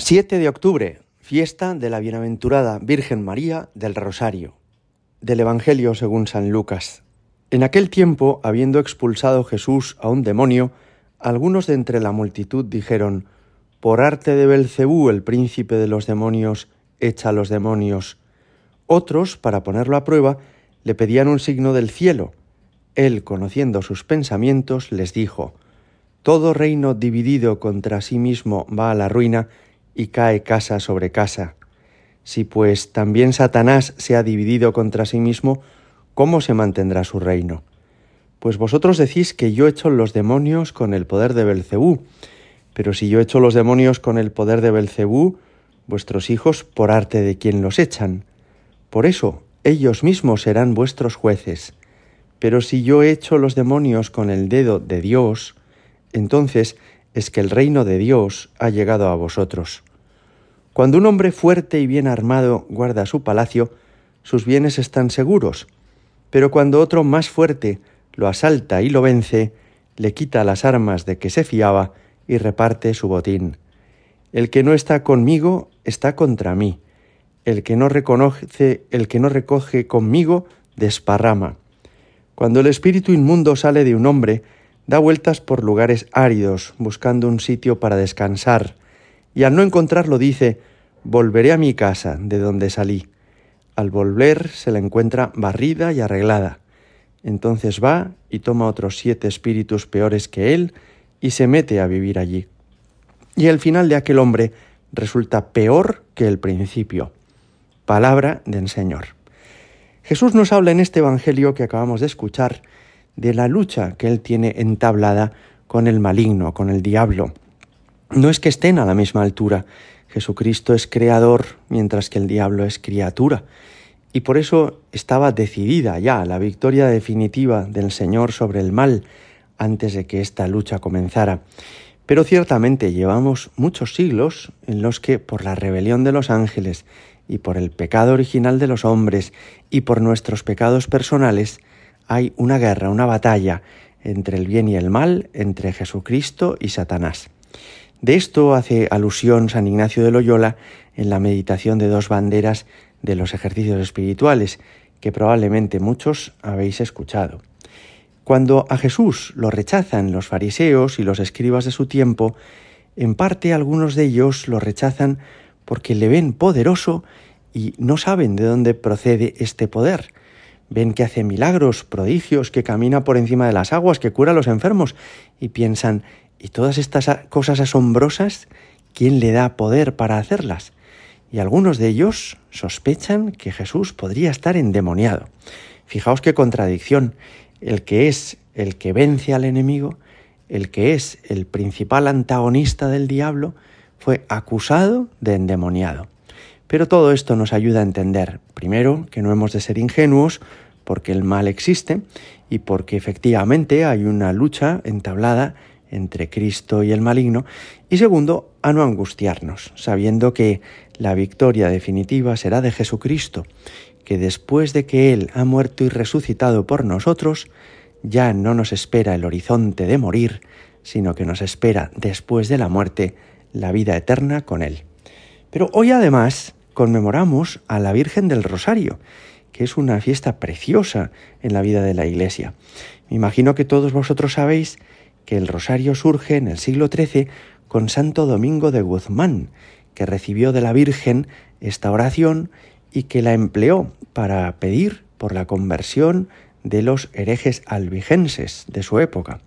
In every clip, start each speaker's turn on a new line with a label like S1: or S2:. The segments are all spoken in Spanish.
S1: 7 de octubre, fiesta de la bienaventurada Virgen María del Rosario, del Evangelio según San Lucas. En aquel tiempo, habiendo expulsado Jesús a un demonio, algunos de entre la multitud dijeron, Por arte de Belcebú, el príncipe de los demonios, echa a los demonios. Otros, para ponerlo a prueba, le pedían un signo del cielo. Él, conociendo sus pensamientos, les dijo, Todo reino dividido contra sí mismo va a la ruina, y cae casa sobre casa. Si pues también Satanás se ha dividido contra sí mismo, ¿cómo se mantendrá su reino? Pues vosotros decís que yo echo los demonios con el poder de Belcebú, pero si yo echo los demonios con el poder de Belcebú, vuestros hijos por arte de quien los echan. Por eso ellos mismos serán vuestros jueces. Pero si yo echo los demonios con el dedo de Dios, entonces es que el reino de Dios ha llegado a vosotros. Cuando un hombre fuerte y bien armado guarda su palacio, sus bienes están seguros, pero cuando otro más fuerte lo asalta y lo vence, le quita las armas de que se fiaba y reparte su botín. El que no está conmigo está contra mí. El que no reconoce, el que no recoge conmigo, desparrama. Cuando el espíritu inmundo sale de un hombre, da vueltas por lugares áridos, buscando un sitio para descansar, y al no encontrarlo dice, Volveré a mi casa, de donde salí. Al volver se la encuentra barrida y arreglada. Entonces va y toma otros siete espíritus peores que él y se mete a vivir allí. Y el final de aquel hombre resulta peor que el principio. Palabra del Señor. Jesús nos habla en este Evangelio que acabamos de escuchar de la lucha que él tiene entablada con el maligno, con el diablo. No es que estén a la misma altura, Jesucristo es creador mientras que el diablo es criatura. Y por eso estaba decidida ya la victoria definitiva del Señor sobre el mal antes de que esta lucha comenzara. Pero ciertamente llevamos muchos siglos en los que por la rebelión de los ángeles y por el pecado original de los hombres y por nuestros pecados personales hay una guerra, una batalla entre el bien y el mal, entre Jesucristo y Satanás. De esto hace alusión San Ignacio de Loyola en la meditación de dos banderas de los ejercicios espirituales, que probablemente muchos habéis escuchado. Cuando a Jesús lo rechazan los fariseos y los escribas de su tiempo, en parte algunos de ellos lo rechazan porque le ven poderoso y no saben de dónde procede este poder. Ven que hace milagros, prodigios, que camina por encima de las aguas, que cura a los enfermos y piensan, y todas estas cosas asombrosas, ¿quién le da poder para hacerlas? Y algunos de ellos sospechan que Jesús podría estar endemoniado. Fijaos qué contradicción. El que es el que vence al enemigo, el que es el principal antagonista del diablo, fue acusado de endemoniado. Pero todo esto nos ayuda a entender, primero, que no hemos de ser ingenuos, porque el mal existe y porque efectivamente hay una lucha entablada entre Cristo y el maligno, y segundo, a no angustiarnos, sabiendo que la victoria definitiva será de Jesucristo, que después de que Él ha muerto y resucitado por nosotros, ya no nos espera el horizonte de morir, sino que nos espera después de la muerte la vida eterna con Él. Pero hoy además conmemoramos a la Virgen del Rosario, que es una fiesta preciosa en la vida de la Iglesia. Me imagino que todos vosotros sabéis que el rosario surge en el siglo XIII con Santo Domingo de Guzmán, que recibió de la Virgen esta oración y que la empleó para pedir por la conversión de los herejes albigenses de su época.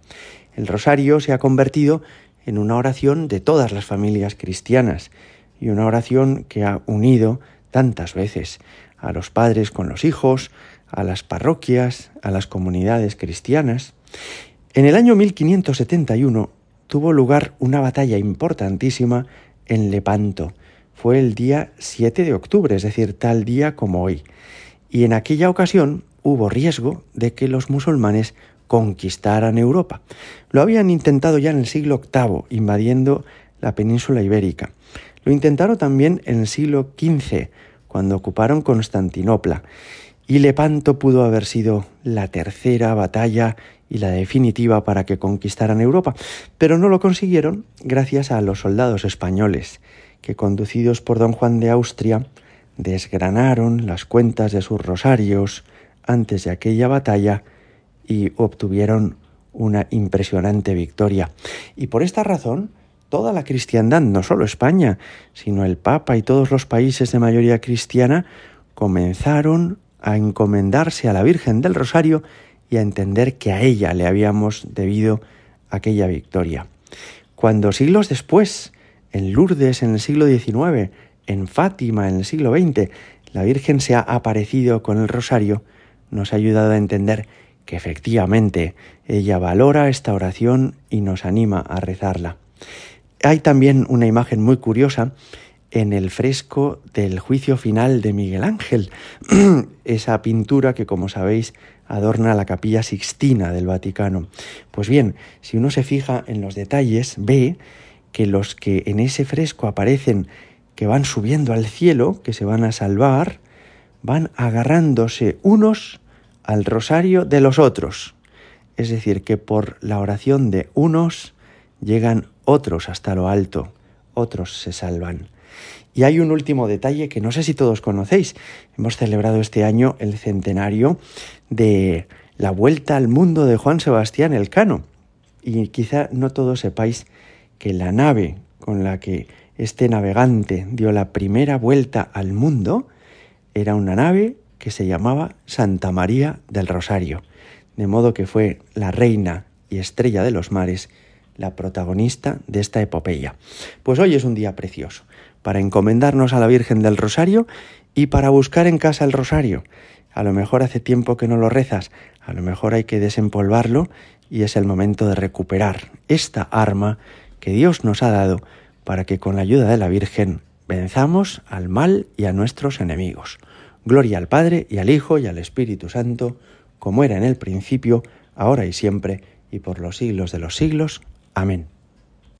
S1: El rosario se ha convertido en una oración de todas las familias cristianas y una oración que ha unido tantas veces a los padres con los hijos, a las parroquias, a las comunidades cristianas. En el año 1571 tuvo lugar una batalla importantísima en Lepanto. Fue el día 7 de octubre, es decir, tal día como hoy. Y en aquella ocasión hubo riesgo de que los musulmanes conquistaran Europa. Lo habían intentado ya en el siglo VIII, invadiendo la península ibérica. Lo intentaron también en el siglo XV, cuando ocuparon Constantinopla. Y Lepanto pudo haber sido la tercera batalla y la definitiva para que conquistaran Europa, pero no lo consiguieron gracias a los soldados españoles, que conducidos por don Juan de Austria desgranaron las cuentas de sus rosarios antes de aquella batalla y obtuvieron una impresionante victoria. Y por esta razón, toda la cristiandad, no solo España, sino el Papa y todos los países de mayoría cristiana, comenzaron a encomendarse a la Virgen del Rosario y a entender que a ella le habíamos debido aquella victoria. Cuando siglos después, en Lourdes en el siglo XIX, en Fátima en el siglo XX, la Virgen se ha aparecido con el rosario, nos ha ayudado a entender que efectivamente ella valora esta oración y nos anima a rezarla. Hay también una imagen muy curiosa en el fresco del juicio final de Miguel Ángel, esa pintura que como sabéis adorna la capilla sixtina del Vaticano. Pues bien, si uno se fija en los detalles, ve que los que en ese fresco aparecen que van subiendo al cielo, que se van a salvar, van agarrándose unos al rosario de los otros. Es decir, que por la oración de unos llegan otros hasta lo alto, otros se salvan. Y hay un último detalle que no sé si todos conocéis. Hemos celebrado este año el centenario de la vuelta al mundo de Juan Sebastián Elcano. Y quizá no todos sepáis que la nave con la que este navegante dio la primera vuelta al mundo era una nave que se llamaba Santa María del Rosario, de modo que fue la reina y estrella de los mares la protagonista de esta epopeya. Pues hoy es un día precioso para encomendarnos a la Virgen del Rosario y para buscar en casa el rosario. A lo mejor hace tiempo que no lo rezas, a lo mejor hay que desempolvarlo y es el momento de recuperar esta arma que Dios nos ha dado para que con la ayuda de la Virgen venzamos al mal y a nuestros enemigos. Gloria al Padre y al Hijo y al Espíritu Santo, como era en el principio, ahora y siempre, y por los siglos de los siglos. Amén.